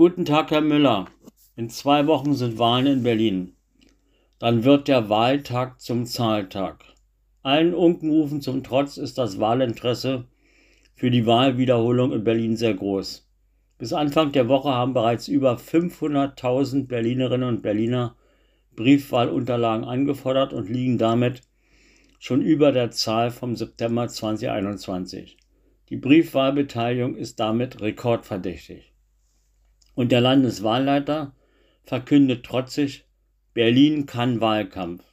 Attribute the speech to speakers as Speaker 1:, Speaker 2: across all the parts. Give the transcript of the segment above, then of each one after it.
Speaker 1: Guten Tag, Herr Müller. In zwei Wochen sind Wahlen in Berlin. Dann wird der Wahltag zum Zahltag. Allen Unkenrufen zum Trotz ist das Wahlinteresse für die Wahlwiederholung in Berlin sehr groß. Bis Anfang der Woche haben bereits über 500.000 Berlinerinnen und Berliner Briefwahlunterlagen angefordert und liegen damit schon über der Zahl vom September 2021. Die Briefwahlbeteiligung ist damit rekordverdächtig. Und der Landeswahlleiter verkündet trotzig, Berlin kann Wahlkampf.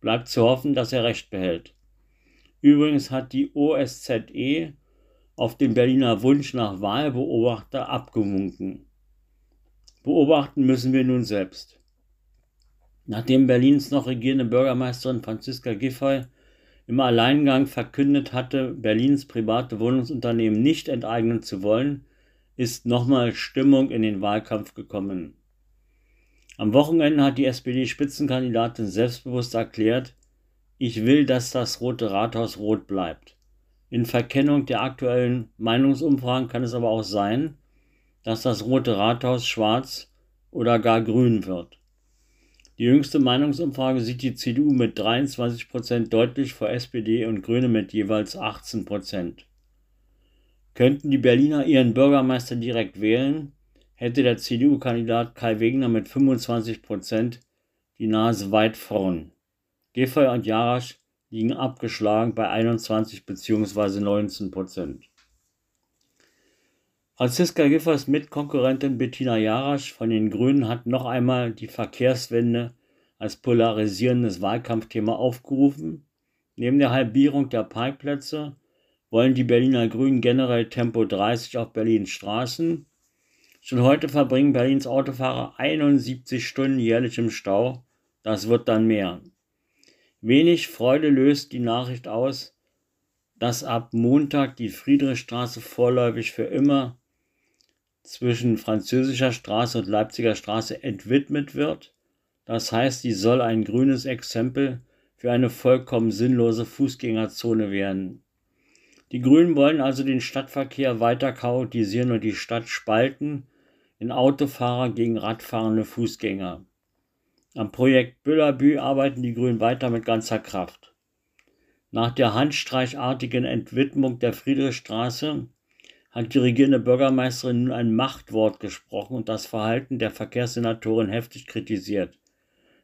Speaker 1: Bleibt zu hoffen, dass er recht behält. Übrigens hat die OSZE auf den Berliner Wunsch nach Wahlbeobachter abgewunken. Beobachten müssen wir nun selbst. Nachdem Berlins noch regierende Bürgermeisterin Franziska Giffey im Alleingang verkündet hatte, Berlins private Wohnungsunternehmen nicht enteignen zu wollen, ist nochmal Stimmung in den Wahlkampf gekommen. Am Wochenende hat die SPD-Spitzenkandidatin selbstbewusst erklärt, ich will, dass das Rote Rathaus rot bleibt. In Verkennung der aktuellen Meinungsumfragen kann es aber auch sein, dass das Rote Rathaus schwarz oder gar grün wird. Die jüngste Meinungsumfrage sieht die CDU mit 23 Prozent deutlich vor SPD und Grüne mit jeweils 18 Prozent. Könnten die Berliner ihren Bürgermeister direkt wählen, hätte der CDU-Kandidat Kai Wegner mit 25 Prozent die Nase weit vorn. Giffey und Jarasch liegen abgeschlagen bei 21 bzw. 19 Prozent. Franziska Giffers Mitkonkurrentin Bettina Jarasch von den Grünen hat noch einmal die Verkehrswende als polarisierendes Wahlkampfthema aufgerufen. Neben der Halbierung der Parkplätze wollen die Berliner Grünen generell Tempo 30 auf Berlins Straßen. Schon heute verbringen Berlins Autofahrer 71 Stunden jährlich im Stau. Das wird dann mehr. Wenig Freude löst die Nachricht aus, dass ab Montag die Friedrichstraße vorläufig für immer zwischen Französischer Straße und Leipziger Straße entwidmet wird. Das heißt, sie soll ein grünes Exempel für eine vollkommen sinnlose Fußgängerzone werden. Die Grünen wollen also den Stadtverkehr weiter chaotisieren und die Stadt spalten in Autofahrer gegen radfahrende Fußgänger. Am Projekt Büllerbü arbeiten die Grünen weiter mit ganzer Kraft. Nach der handstreichartigen Entwidmung der Friedrichstraße hat die regierende Bürgermeisterin nun ein Machtwort gesprochen und das Verhalten der Verkehrssenatorin heftig kritisiert.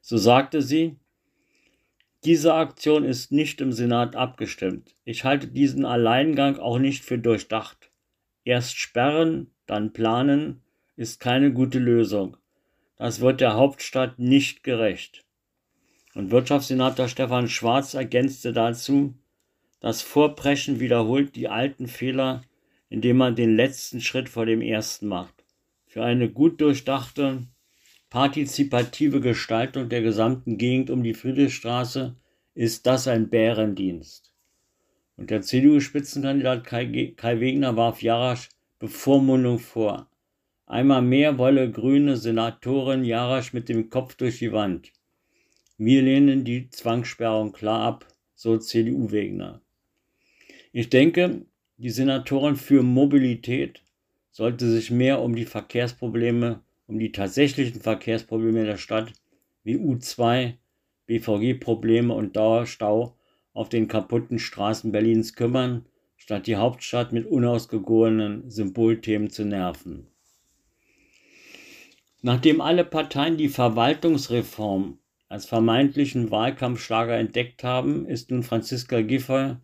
Speaker 1: So sagte sie, diese Aktion ist nicht im Senat abgestimmt. Ich halte diesen Alleingang auch nicht für durchdacht. Erst sperren, dann planen ist keine gute Lösung. Das wird der Hauptstadt nicht gerecht. Und Wirtschaftssenator Stefan Schwarz ergänzte dazu, das Vorpreschen wiederholt die alten Fehler, indem man den letzten Schritt vor dem ersten macht. Für eine gut durchdachte, partizipative Gestaltung der gesamten Gegend um die Friedrichstraße ist das ein Bärendienst. Und der CDU-Spitzenkandidat Kai, Kai Wegner warf Jarasch Bevormundung vor. Einmal mehr wolle grüne Senatorin Jarasch mit dem Kopf durch die Wand. Wir lehnen die Zwangssperrung klar ab, so CDU-Wegner. Ich denke, die Senatorin für Mobilität sollte sich mehr um die Verkehrsprobleme um die tatsächlichen Verkehrsprobleme der Stadt wie U2, BVG-Probleme und Dauerstau auf den kaputten Straßen Berlins kümmern, statt die Hauptstadt mit unausgegorenen Symbolthemen zu nerven. Nachdem alle Parteien die Verwaltungsreform als vermeintlichen Wahlkampfschlager entdeckt haben, ist nun Franziska Giffey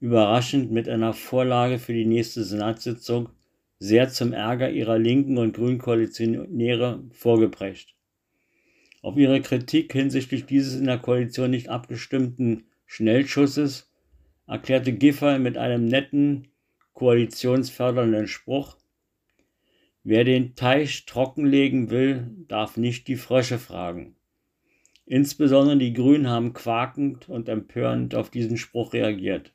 Speaker 1: überraschend mit einer Vorlage für die nächste Senatssitzung sehr zum Ärger ihrer linken und grünen Koalitionäre vorgeprescht. Auf ihre Kritik hinsichtlich dieses in der Koalition nicht abgestimmten Schnellschusses erklärte Giffey mit einem netten, koalitionsfördernden Spruch, Wer den Teich trockenlegen will, darf nicht die Frösche fragen. Insbesondere die Grünen haben quakend und empörend auf diesen Spruch reagiert.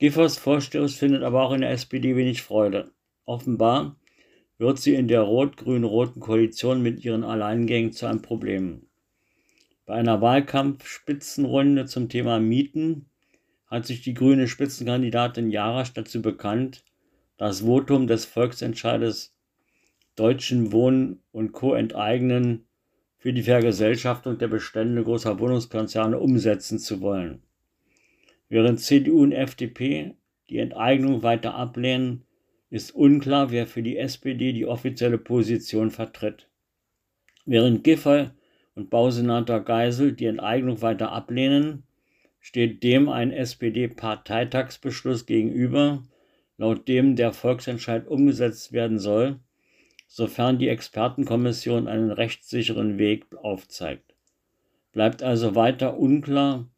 Speaker 1: Giffers Vorstoß findet aber auch in der SPD wenig Freude. Offenbar wird sie in der rot-grün-roten Koalition mit ihren Alleingängen zu einem Problem. Bei einer Wahlkampfspitzenrunde zum Thema Mieten hat sich die grüne Spitzenkandidatin Jarasch dazu bekannt, das Votum des Volksentscheides Deutschen Wohnen und Co. enteignen, für die Vergesellschaftung der Bestände großer Wohnungskonzerne umsetzen zu wollen. Während CDU und FDP die Enteignung weiter ablehnen, ist unklar, wer für die SPD die offizielle Position vertritt. Während Giffey und Bausenator Geisel die Enteignung weiter ablehnen, steht dem ein SPD-Parteitagsbeschluss gegenüber, laut dem der Volksentscheid umgesetzt werden soll, sofern die Expertenkommission einen rechtssicheren Weg aufzeigt. Bleibt also weiter unklar,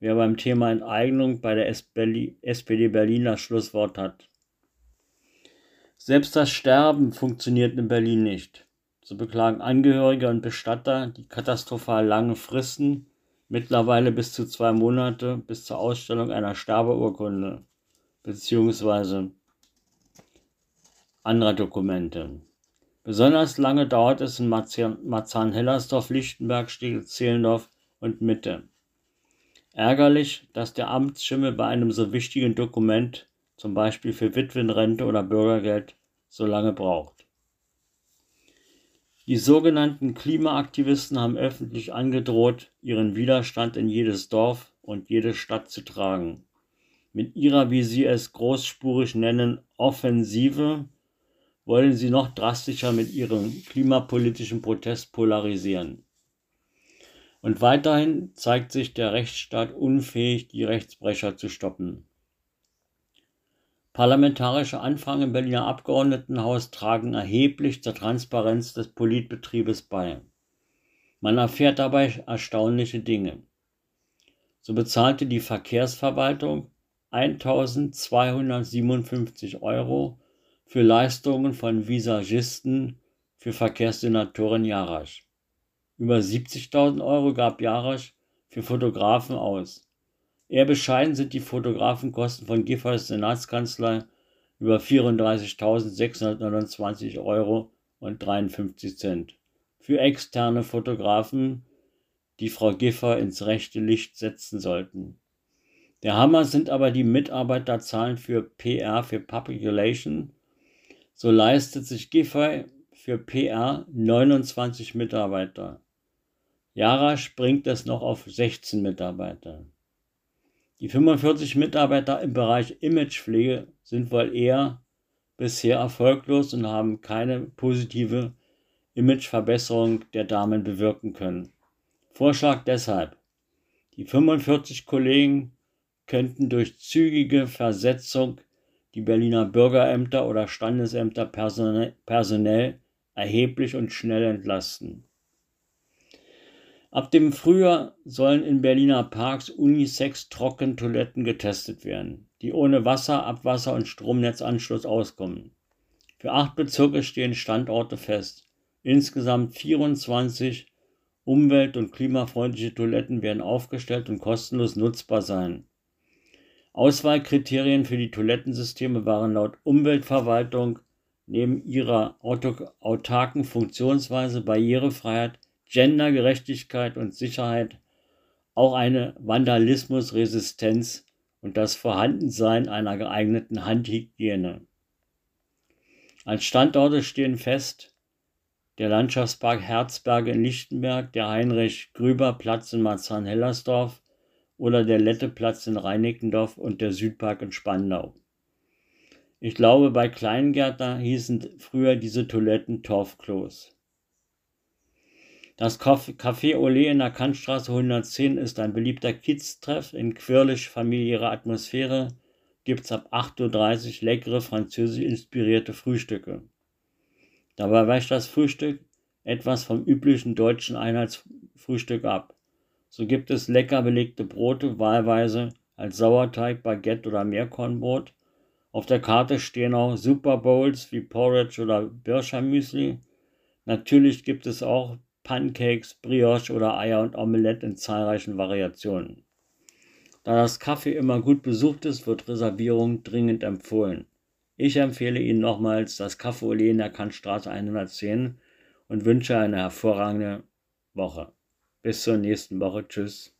Speaker 1: wer beim Thema Enteignung bei der SPD Berlin das Schlusswort hat. Selbst das Sterben funktioniert in Berlin nicht. So beklagen Angehörige und Bestatter die katastrophal langen Fristen, mittlerweile bis zu zwei Monate bis zur Ausstellung einer Sterbeurkunde bzw. anderer Dokumente. Besonders lange dauert es in Marzahn-Hellersdorf, Lichtenberg, Stiegel-Zehlendorf und Mitte. Ärgerlich, dass der Amtsschimmel bei einem so wichtigen Dokument, zum Beispiel für Witwenrente oder Bürgergeld, so lange braucht. Die sogenannten Klimaaktivisten haben öffentlich angedroht, ihren Widerstand in jedes Dorf und jede Stadt zu tragen. Mit ihrer, wie sie es großspurig nennen, Offensive wollen sie noch drastischer mit ihrem klimapolitischen Protest polarisieren. Und weiterhin zeigt sich der Rechtsstaat unfähig, die Rechtsbrecher zu stoppen. Parlamentarische Anfragen im Berliner Abgeordnetenhaus tragen erheblich zur Transparenz des Politbetriebes bei. Man erfährt dabei erstaunliche Dinge. So bezahlte die Verkehrsverwaltung 1257 Euro für Leistungen von Visagisten für Verkehrssenatorin Jarasch. Über 70.000 Euro gab Jarasch für Fotografen aus. Eher bescheiden sind die Fotografenkosten von Giffers Senatskanzlei über 34.629 Euro und 53 Cent für externe Fotografen, die Frau Giffer ins rechte Licht setzen sollten. Der Hammer sind aber die Mitarbeiterzahlen für PR, für Public Relation so leistet sich Giffey für PR 29 Mitarbeiter. Yara springt es noch auf 16 Mitarbeiter. Die 45 Mitarbeiter im Bereich Imagepflege sind wohl eher bisher erfolglos und haben keine positive Imageverbesserung der Damen bewirken können. Vorschlag deshalb. Die 45 Kollegen könnten durch zügige Versetzung die Berliner Bürgerämter oder Standesämter personell erheblich und schnell entlasten. Ab dem Frühjahr sollen in Berliner Parks Unisex-Trockentoiletten getestet werden, die ohne Wasser, Abwasser und Stromnetzanschluss auskommen. Für acht Bezirke stehen Standorte fest. Insgesamt 24 umwelt- und klimafreundliche Toiletten werden aufgestellt und kostenlos nutzbar sein. Auswahlkriterien für die Toilettensysteme waren laut Umweltverwaltung neben ihrer autarken Funktionsweise, Barrierefreiheit, Gendergerechtigkeit und Sicherheit auch eine Vandalismusresistenz und das Vorhandensein einer geeigneten Handhygiene. Als Standorte stehen fest der Landschaftspark Herzberge in Lichtenberg, der Heinrich-Grüber-Platz in Marzahn-Hellersdorf, oder der Letteplatz in Reinickendorf und der Südpark in Spandau. Ich glaube, bei Kleingärtner hießen früher diese Toiletten Torfklos. Das Café Olé in der Kantstraße 110 ist ein beliebter Kids-Treff in quirlig familiärer Atmosphäre. Gibt's ab 8.30 Uhr leckere französisch inspirierte Frühstücke. Dabei weicht das Frühstück etwas vom üblichen deutschen Einheitsfrühstück ab. So gibt es lecker belegte Brote, wahlweise als Sauerteig, Baguette oder Meerkornbrot. Auf der Karte stehen auch Super Bowls wie Porridge oder Birscher Müsli. Natürlich gibt es auch Pancakes, Brioche oder Eier und Omelette in zahlreichen Variationen. Da das Kaffee immer gut besucht ist, wird Reservierung dringend empfohlen. Ich empfehle Ihnen nochmals das Café Olé in der Kantstraße 110 und wünsche eine hervorragende Woche. Bis zur nächsten Woche. Tschüss.